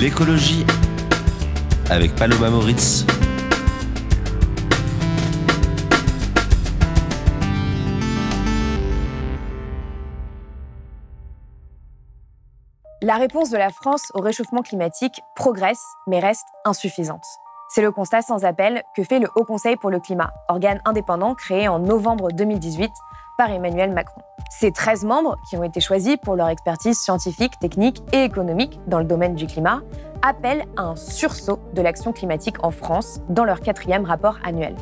L'écologie avec Paloma Moritz. La réponse de la France au réchauffement climatique progresse mais reste insuffisante. C'est le constat sans appel que fait le Haut Conseil pour le climat, organe indépendant créé en novembre 2018 par Emmanuel Macron. Ces 13 membres, qui ont été choisis pour leur expertise scientifique, technique et économique dans le domaine du climat, appellent à un sursaut de l'action climatique en France dans leur quatrième rapport annuel.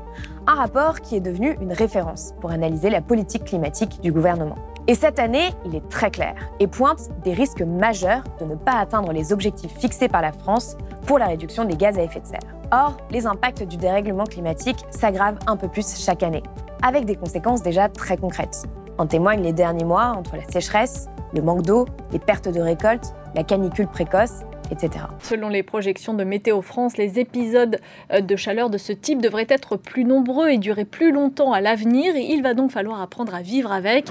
Un rapport qui est devenu une référence pour analyser la politique climatique du gouvernement. Et cette année, il est très clair et pointe des risques majeurs de ne pas atteindre les objectifs fixés par la France pour la réduction des gaz à effet de serre. Or, les impacts du dérèglement climatique s'aggravent un peu plus chaque année avec des conséquences déjà très concrètes. En témoignent les derniers mois entre la sécheresse, le manque d'eau, les pertes de récolte, la canicule précoce, etc. Selon les projections de Météo France, les épisodes euh, de chaleur de ce type devraient être plus nombreux et durer plus longtemps à l'avenir. Il va donc falloir apprendre à vivre avec.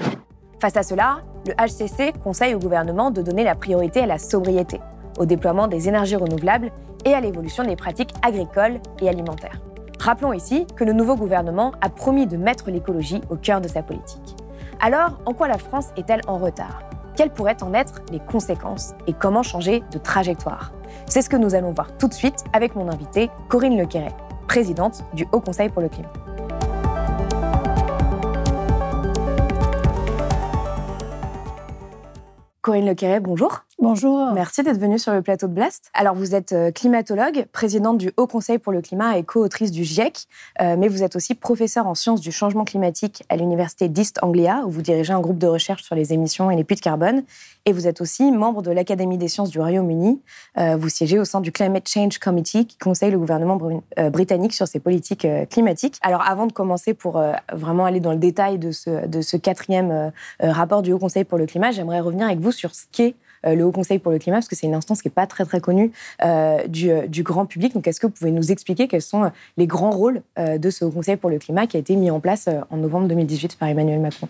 Face à cela, le HCC conseille au gouvernement de donner la priorité à la sobriété, au déploiement des énergies renouvelables et à l'évolution des pratiques agricoles et alimentaires. Rappelons ici que le nouveau gouvernement a promis de mettre l'écologie au cœur de sa politique. Alors, en quoi la France est-elle en retard? Quelles pourraient en être les conséquences et comment changer de trajectoire? C'est ce que nous allons voir tout de suite avec mon invitée Corinne Lequeret, présidente du Haut Conseil pour le climat. Corinne Lequeret, bonjour. Bonjour. Merci d'être venue sur le plateau de Blast. Alors, vous êtes euh, climatologue, présidente du Haut Conseil pour le climat et co-autrice du GIEC, euh, mais vous êtes aussi professeure en sciences du changement climatique à l'université d'East Anglia, où vous dirigez un groupe de recherche sur les émissions et les puits de carbone. Et vous êtes aussi membre de l'Académie des sciences du Royaume-Uni. Euh, vous siégez au sein du Climate Change Committee, qui conseille le gouvernement britannique sur ses politiques climatiques. Alors, avant de commencer pour vraiment aller dans le détail de ce, de ce quatrième rapport du Haut Conseil pour le climat, j'aimerais revenir avec vous sur ce qu'est euh, le Haut Conseil pour le climat, parce que c'est une instance qui n'est pas très très connue euh, euh, du, grand public. Donc est-ce que vous pouvez nous expliquer quels sont les grands rôles de ce Haut Conseil pour le climat qui a été mis en place en novembre 2018 par Emmanuel Macron?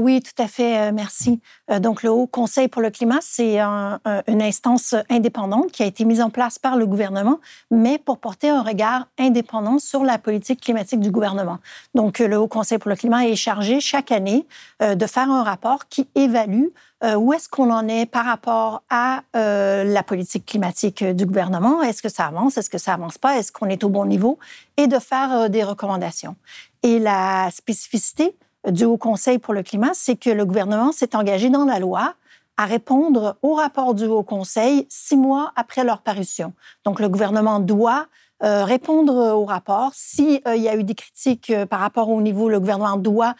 Oui, tout à fait, merci. donc le Haut Conseil pour le climat, c'est une instance indépendante qui a été mise en place par le gouvernement, mais pour porter un regard indépendant sur la politique climatique du gouvernement. Donc le Haut Conseil pour le climat est chargé chaque année de faire un rapport qui évalue euh, où est-ce qu'on en est par rapport à euh, la politique climatique du gouvernement? Est-ce que ça avance? Est-ce que ça avance pas? Est-ce qu'on est au bon niveau? Et de faire euh, des recommandations. Et la spécificité du Haut Conseil pour le climat, c'est que le gouvernement s'est engagé dans la loi à répondre au rapport du Haut Conseil six mois après leur parution. Donc, le gouvernement doit euh, répondre au rapport. S'il euh, y a eu des critiques euh, par rapport au niveau, le gouvernement doit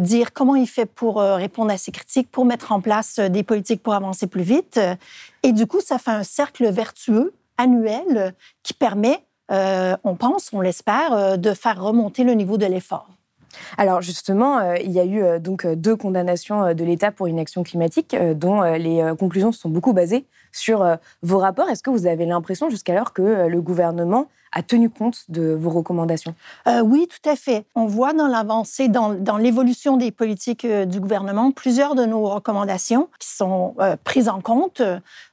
dire comment il fait pour répondre à ces critiques, pour mettre en place des politiques pour avancer plus vite. Et du coup, ça fait un cercle vertueux annuel qui permet, on pense, on l'espère, de faire remonter le niveau de l'effort. Alors justement, il y a eu donc deux condamnations de l'État pour inaction climatique, dont les conclusions sont beaucoup basées sur vos rapports. Est-ce que vous avez l'impression jusqu'alors que le gouvernement a tenu compte de vos recommandations? Euh, Oui, tout à fait. On voit dans l'avancée, dans, l'évolution des politiques euh, du gouvernement, plusieurs de nos recommandations qui sont euh, prises en compte.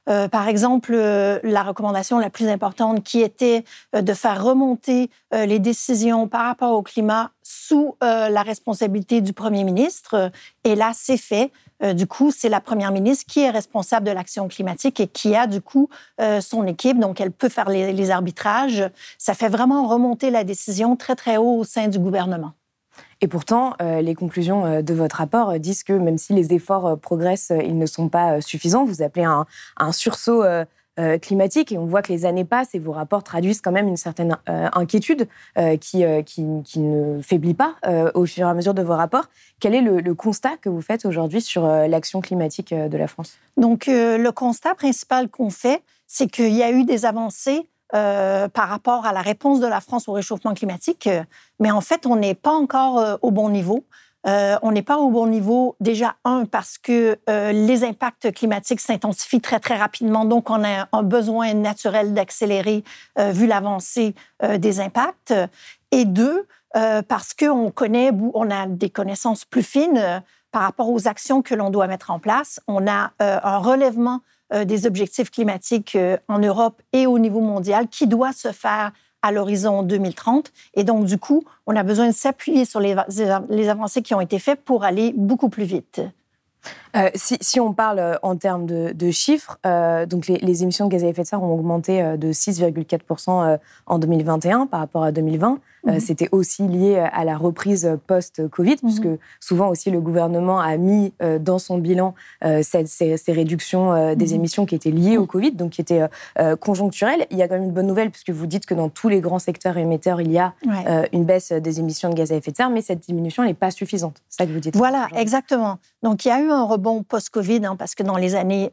par exemple, la recommandation la plus importante qui était de faire remonter les décisions par rapport au climat sous la responsabilité du Premier ministre. Et là, c'est fait. Euh, du coup, c'est la première ministre qui est responsable de l'action climatique et qui a, du coup, euh, son équipe. Donc, elle peut faire les, arbitrages. Ça fait vraiment remonter la décision très, très haut au sein du gouvernement. Et pourtant, euh, les conclusions de votre rapport disent que même si les efforts progressent, ils ne sont pas suffisants. Vous appelez un sursaut climatique et on voit que les années passent et vos rapports traduisent quand même une certaine inquiétude qui, qui, ne faiblit pas au fur et à mesure de vos rapports. Quel est le, constat que vous faites aujourd'hui sur l'action climatique de la France? Donc, le constat principal qu'on fait, c'est qu'il y a eu des avancées euh, par rapport à la réponse de la France au réchauffement climatique, euh, mais en fait, on n'est pas encore euh, au bon niveau. On n'est pas au bon niveau, déjà, un, parce que les impacts climatiques s'intensifient très, très rapidement, donc on a un besoin naturel d'accélérer vu l'avancée des impacts. Et deux, parce qu'on connaît, on a des connaissances plus fines par rapport aux actions que l'on doit mettre en place. On a un relèvement euh, des objectifs climatiques euh, en Europe et au niveau mondial qui doit se faire à l'horizon 2030. Et donc, du coup, on a besoin de s'appuyer sur les, avancées qui ont été faites pour aller beaucoup plus vite. Euh, si, on parle en termes de, chiffres, donc les, les, émissions de gaz à effet de serre ont augmenté de 6,4% en 2021 par rapport à 2020. Euh, mhm. C'était aussi lié à la reprise post-Covid, mhm. puisque souvent aussi le gouvernement a mis euh, dans son bilan euh, ces, réductions des mhm. émissions qui étaient liées au Covid, donc qui étaient conjoncturelles. Il y a quand même une bonne nouvelle, puisque vous dites que dans tous les grands secteurs émetteurs, il y a une baisse des émissions de gaz à effet de serre, mais cette diminution n'est pas suffisante. C'est ça que vous dites. Voilà, exactement. Donc il y a eu un rebond post-Covid, hein, parce que dans les années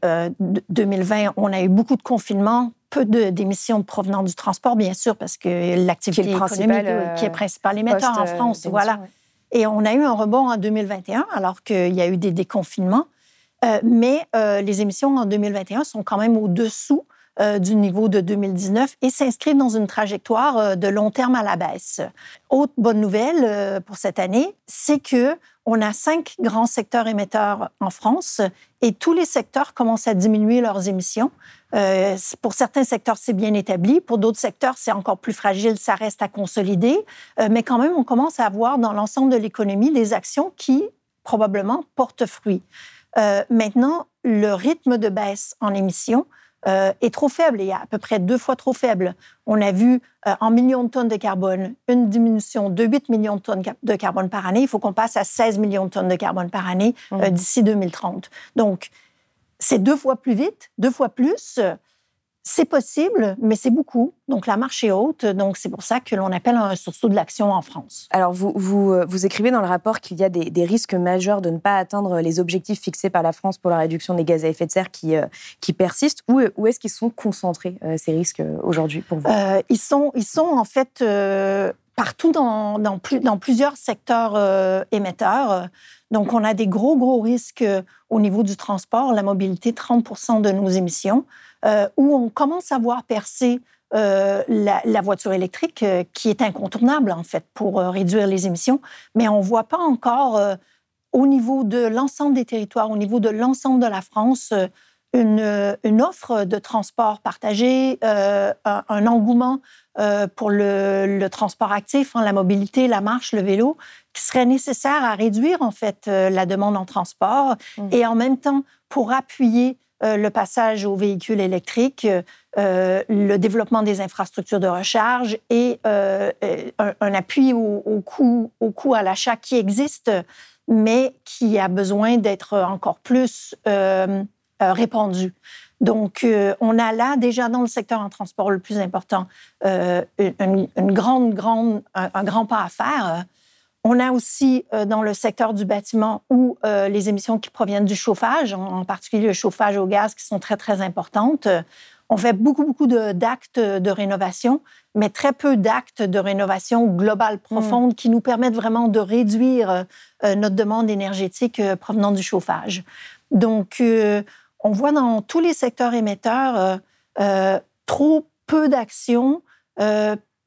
2020, on a eu beaucoup de confinements peu d'émissions provenant du transport, bien sûr, parce que l'activité économique euh, qui est principal émetteur en euh, France, voilà. Et on a eu un rebond en 2021, alors qu'il y a eu des déconfinements. Euh, mais les émissions en 2021 sont quand même au-dessous du niveau de 2019 et s'inscrivent dans une trajectoire de long terme à la baisse. Autre bonne nouvelle pour cette année, c'est que on a cinq grands secteurs émetteurs en France et tous les secteurs commencent à diminuer leurs émissions. Euh, pour certains secteurs, c'est bien établi. Pour d'autres secteurs, c'est encore plus fragile, ça reste à consolider. Euh, mais quand même, on commence à avoir dans l'ensemble de l'économie des actions qui, probablement, portent fruit. Euh, maintenant, le rythme de baisse en émissions est trop faible, il y a à peu près deux fois trop faible. On a vu en millions de tonnes de carbone une diminution de 8 millions de tonnes de carbone par année. Il faut qu'on passe à 16 millions de tonnes de carbone par année mmh. d'ici 2030. Donc, c'est deux fois plus vite, deux fois plus. C'est possible, mais c'est beaucoup. Donc, la marche est haute. Donc, c'est pour ça que l'on appelle un sursaut de l'action en France. Alors, vous, vous, euh, vous écrivez dans le rapport qu'il y a des, risques majeurs de ne pas atteindre les objectifs fixés par la France pour la réduction des gaz à effet de serre qui, euh, qui persistent. Où, où est-ce qu'ils sont concentrés, euh, ces risques, aujourd'hui, pour vous? Ils, sont, ils sont, en fait, partout dans, plusieurs secteurs émetteurs. Donc, on a des gros, gros risques euh, au niveau du transport, la mobilité, 30 de nos émissions, euh, où on commence à voir percer euh, la, voiture électrique, qui est incontournable, en fait, pour réduire les émissions. Mais on ne voit pas encore, au niveau de l'ensemble des territoires, au niveau de l'ensemble de la France, une, une, offre de transport partagé, un, engouement pour le, le, transport actif, hein, la mobilité, la marche, le vélo, qui serait nécessaire à réduire en fait euh, la demande en transport mmh. et en même temps pour appuyer euh, le passage aux véhicules électriques, euh, le développement des infrastructures de recharge et un, appui au, au, coût, au coût à l'achat qui existe, mais qui a besoin d'être encore plus répandu. Donc, on a là déjà dans le secteur en transport le plus important une, grande, grande, un, grand pas à faire. On a aussi euh, dans le secteur du bâtiment où euh, les émissions qui proviennent du chauffage, en particulier le chauffage au gaz, qui sont très, très importantes. On fait beaucoup, beaucoup d'actes de, rénovation, mais très peu d'actes de rénovation globale profonde qui nous permettent vraiment de réduire euh, notre demande énergétique provenant du chauffage. Donc, on voit dans tous les secteurs émetteurs trop peu d'actions,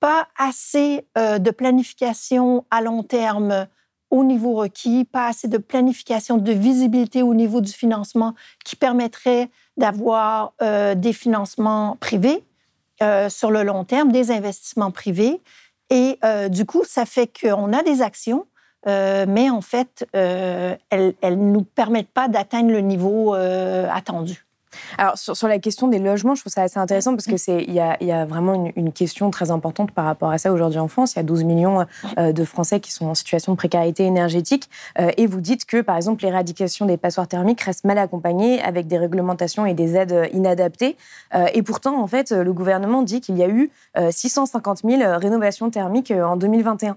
pas assez euh, de planification à long terme au niveau requis, pas assez de planification de visibilité au niveau du financement qui permettrait d'avoir euh, des financements privés euh, sur le long terme, des investissements privés. Et du coup, ça fait qu'on a des actions, mais en fait, elles ne nous permettent pas d'atteindre le niveau attendu. Alors sur, la question des logements, je trouve ça assez intéressant parce que c'est il y a, vraiment une, question très importante par rapport à ça aujourd'hui en France. Il y a 12 millions euh, de Français qui sont en situation de précarité énergétique euh, et vous dites que par exemple l'éradication des passoires thermiques reste mal accompagnée avec des réglementations et des aides inadaptées. Euh, et pourtant en fait le gouvernement dit qu'il y a eu 650 000 rénovations thermiques en 2021.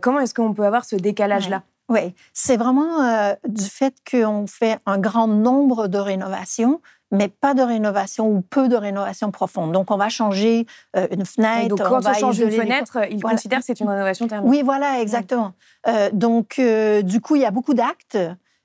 comment est-ce qu'on peut avoir ce décalage là Oui, c'est vraiment du fait qu'on fait un grand nombre de rénovations mais pas de rénovation ou peu de rénovation profonde. Donc, on va changer euh, une fenêtre. donc, quand on, change une fenêtre, il considère que c'est une rénovation thermique. Oui, voilà, exactement. Euh, donc, euh, du coup, il y a beaucoup d'actes,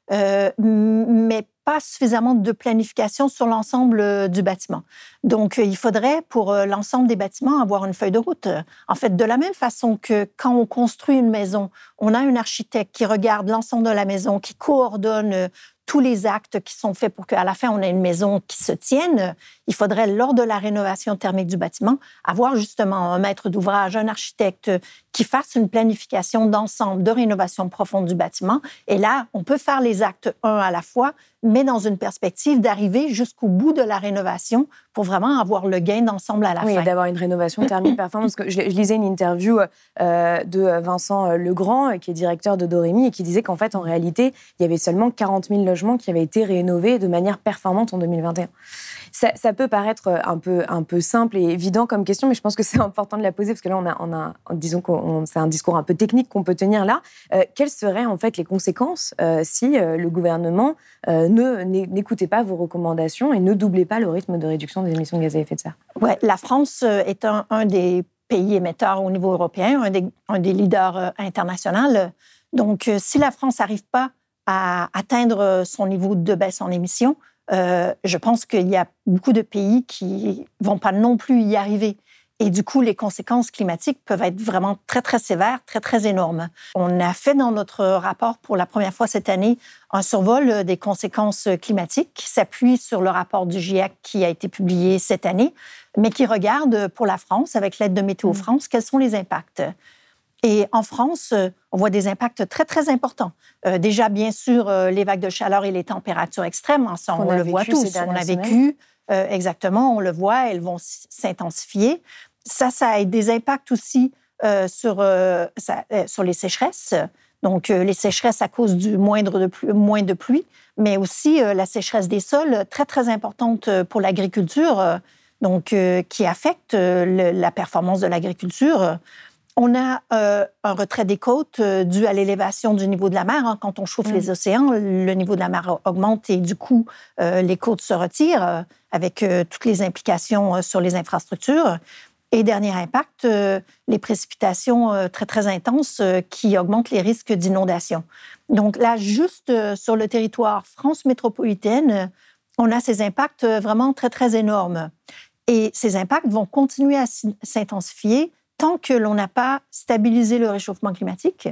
mais suffisamment de planification sur l'ensemble du bâtiment. Donc, il faudrait, pour l'ensemble des bâtiments, avoir une feuille de route. En fait, de la même façon que quand on construit une maison, on a un architecte qui regarde l'ensemble de la maison, qui coordonne tous les actes qui sont faits pour qu'à la fin, on ait une maison qui se tienne, il faudrait, lors de la rénovation thermique du bâtiment, avoir justement un maître d'ouvrage, un architecte qui fasse une planification d'ensemble de rénovation profonde du bâtiment. Et là, on peut faire les actes un à la fois, mais dans une perspective d'arriver jusqu'au bout de la rénovation pour vraiment avoir le gain d'ensemble à la fin. Oui, d'avoir une rénovation thermique performante. que je, lisais une interview euh, de Vincent Legrand, qui est directeur de Doremi, et qui disait qu'en fait, en réalité, il y avait seulement 40 000 logements qui avaient été rénovés de manière performante en 2021. Ça, peut paraître un peu, un peu simple et évident comme question, mais je pense que c'est important de la poser parce que là, on a, on a disons que c'est un discours un peu technique qu'on peut tenir là. Euh, quelles seraient en fait les conséquences euh, si euh, le gouvernement ne n'écoutait pas vos recommandations et ne doublait pas le rythme de réduction des émissions de gaz à effet de serre? Ouais, la France est un, des pays émetteurs au niveau européen, un des leaders internationaux. Donc, si la France n'arrive pas à atteindre son niveau de baisse en émissions, euh, je pense qu'il y a beaucoup de pays qui vont pas non plus y arriver. Et du coup, les conséquences climatiques peuvent être vraiment très, très sévères, très, très énormes. On a fait dans notre rapport pour la première fois cette année un survol des conséquences climatiques qui s'appuie sur le rapport du GIEC qui a été publié cette année, mais qui regarde pour la France, avec l'aide de Météo mmh. France, quels sont les impacts. Et en France, euh, on voit des impacts très, très importants. Euh, déjà, bien sûr, euh, les vagues de chaleur et les températures extrêmes, hein, on, le voit tous. On a vécu, exactement, on le voit, elles vont s'intensifier. Ça, ça a des impacts aussi sur, sur les sécheresses. Donc, les sécheresses à cause du moindre de pluie, moins de pluie, mais aussi la sécheresse des sols, très, très importante pour l'agriculture, donc qui affecte la performance de l'agriculture. On a euh, un retrait des côtes euh, dû à l'élévation du niveau de la mer. Hein. Quand on chauffe les mm. océans, le niveau de la mer augmente et du coup, euh, les côtes se retirent avec toutes les implications sur les infrastructures. Et dernier impact, les précipitations très, très intenses qui augmentent les risques d'inondation. Donc là, juste sur le territoire France métropolitaine, on a ces impacts vraiment très, très énormes. Et ces impacts vont continuer à s'intensifier tant que l'on n'a pas stabilisé le réchauffement climatique.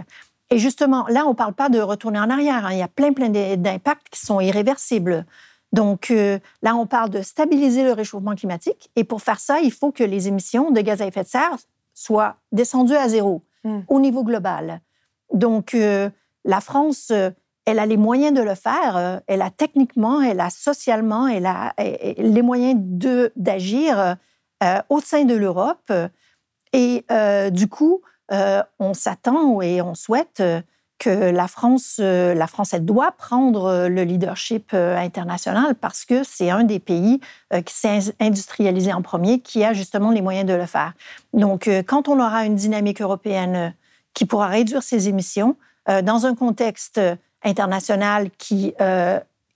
Et justement, là, on ne parle pas de retourner en arrière. Hein. Il y a plein, plein d'impacts qui sont irréversibles. Donc euh, là, on parle de stabiliser le réchauffement climatique. Et pour faire ça, il faut que les émissions de gaz à effet de serre soient descendues à zéro hmm. au niveau global. Donc euh, la France, euh, elle a les moyens de le faire. Elle a techniquement, elle a socialement, elle a les moyens d'agir au sein de l'Europe. Et euh, du coup, euh, on s'attend et on souhaite euh, que la France, la France, elle doit prendre le leadership international parce que c'est un des pays qui s'est industrialisé en premier, qui a justement les moyens de le faire. Donc, quand on aura une dynamique européenne qui pourra réduire ses émissions dans un contexte international qui,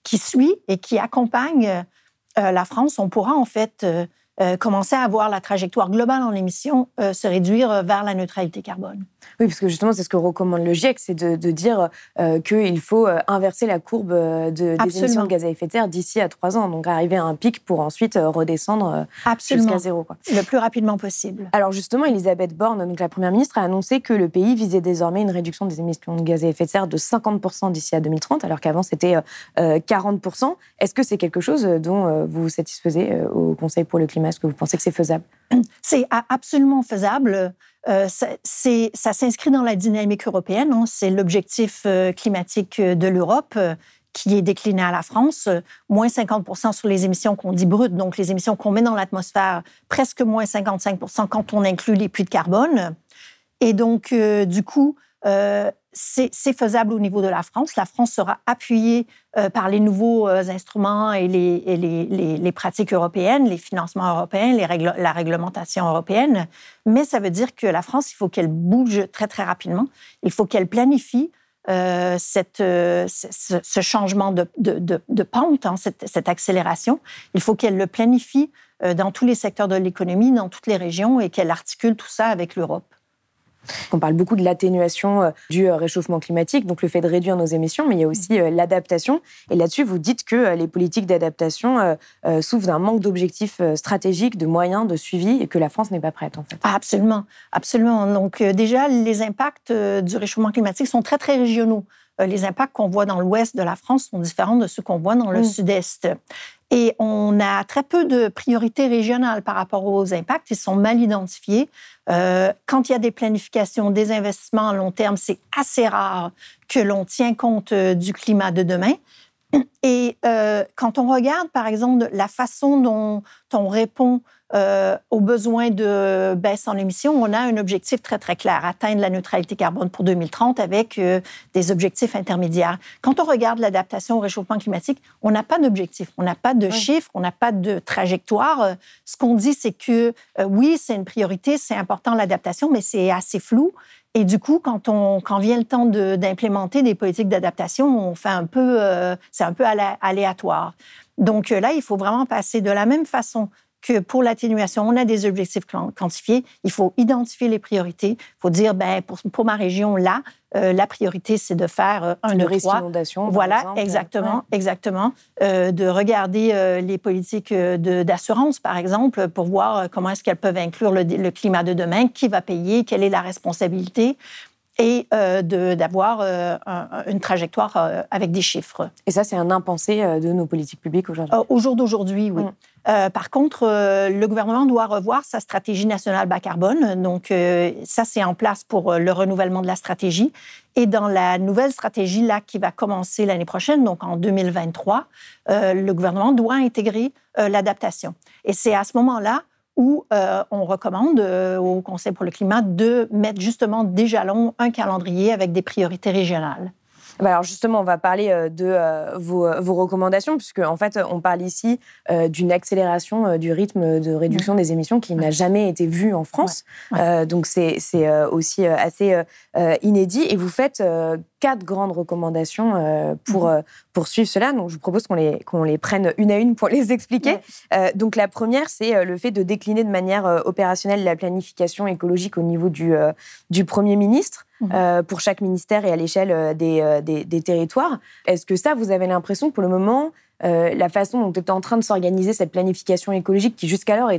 qui suit et qui accompagne la France, on pourra en fait euh, commencer à voir la trajectoire globale en émissions euh, se réduire euh, vers la neutralité carbone. Oui, parce que justement, c'est ce que recommande le GIEC, c'est de, dire qu'il faut inverser la courbe de, des émissions de gaz à effet de serre d'ici à trois ans, donc arriver à un pic pour ensuite redescendre jusqu'à zéro. Quoi. Le plus rapidement possible. Alors justement, Elisabeth Borne, donc la Première ministre, a annoncé que le pays visait désormais une réduction des émissions de gaz à effet de serre de 50% d'ici à 2030, alors qu'avant c'était 40%. Est-ce que c'est quelque chose dont vous vous satisfaisez au Conseil pour le climat? Est-ce que vous pensez que c'est faisable? C'est absolument faisable. Euh, ça, s'inscrit dans la dynamique européenne. Hein. C'est l'objectif euh, climatique de l'Europe euh, qui est décliné à la France, moins 50% sur les émissions qu'on dit brutes, donc les émissions qu'on met dans l'atmosphère, presque moins 55% quand on inclut les puits de carbone. Et donc, du coup, c'est faisable au niveau de la France. La France sera appuyée euh, par les nouveaux euh, instruments et, les, pratiques européennes, les financements européens, la réglementation européenne. Mais ça veut dire que la France, il faut qu'elle bouge très, très rapidement. Il faut qu'elle planifie euh, ce, changement de, pente, hein, cette, cette, accélération. Il faut qu'elle le planifie dans tous les secteurs de l'économie, dans toutes les régions, et qu'elle articule tout ça avec l'Europe. On parle beaucoup de l'atténuation euh, du euh, réchauffement climatique, donc le fait de réduire nos émissions, mais il y a aussi euh, l'adaptation. Et là-dessus, vous dites que les politiques d'adaptation souffrent d'un manque d'objectifs stratégiques, de moyens, de suivi, et que la France n'est pas prête, en fait. Ah, absolument, absolument. Donc déjà, les impacts du réchauffement climatique sont très, très régionaux les impacts qu'on voit dans l'ouest de la France sont différents de ceux qu'on voit dans le mm. sud-est. Et on a très peu de priorités régionales par rapport aux impacts. Ils sont mal identifiés. Euh, quand il y a des planifications, des investissements à long terme, c'est assez rare que l'on tient compte euh, du climat de demain. Et euh, quand on regarde, par exemple, la façon dont on répond euh, aux besoins de baisse en émissions, on a un objectif très, très clair, atteindre la neutralité carbone pour 2030 avec euh, des objectifs intermédiaires. Quand on regarde l'adaptation au réchauffement climatique, on n'a pas d'objectif, on n'a pas de chiffres, on n'a pas de trajectoire. Ce qu'on dit, c'est que oui, c'est une priorité, c'est important l'adaptation, mais c'est assez flou. Et du coup, quand, on, quand vient le temps d'implémenter des politiques d'adaptation, on fait un peu, euh, c'est un peu aléatoire. Donc euh, là, il faut vraiment passer de la même façon que pour l'atténuation, on a des objectifs quantifiés. Il faut identifier les priorités. Il faut dire, ben, pour, pour ma région, là, euh, la priorité, c'est de faire euh, un, de risque d'inondation. Voilà, exactement, exactement. Euh, de regarder les politiques d'assurance, par exemple, pour voir comment est-ce qu'elles peuvent inclure le, le, climat de demain, qui va payer, quelle est la responsabilité et euh, d'avoir euh, une trajectoire euh, avec des chiffres. Et ça, c'est un impensé de nos politiques publiques aujourd'hui Au jour d'aujourd'hui, oui. Mm. par contre, le gouvernement doit revoir sa stratégie nationale bas carbone. Donc, ça, c'est en place pour le renouvellement de la stratégie. Et dans la nouvelle stratégie là qui va commencer l'année prochaine, donc en 2023, le gouvernement doit intégrer l'adaptation. Et c'est à ce moment-là où euh, on recommande euh, au Conseil pour le climat de mettre justement des jalons, un calendrier avec des priorités régionales. Bah alors justement, on va parler euh, de vos, vos, recommandations, puisque en fait, on parle ici d'une accélération du rythme de réduction des émissions qui n'a jamais été vue en France. donc c'est aussi assez inédit. Et vous faites quatre grandes recommandations euh, pour, euh, pour suivre cela. Donc, je vous propose qu'on les, qu'on les prenne une à une pour les expliquer. Euh, donc, la première, c'est le fait de décliner de manière opérationnelle la planification écologique au niveau du, du Premier ministre. Mhm. pour chaque ministère et à l'échelle des, des, des, territoires. Est-ce que ça, vous avez l'impression que pour le moment, la façon dont est en train de s'organiser cette planification écologique qui jusqu'alors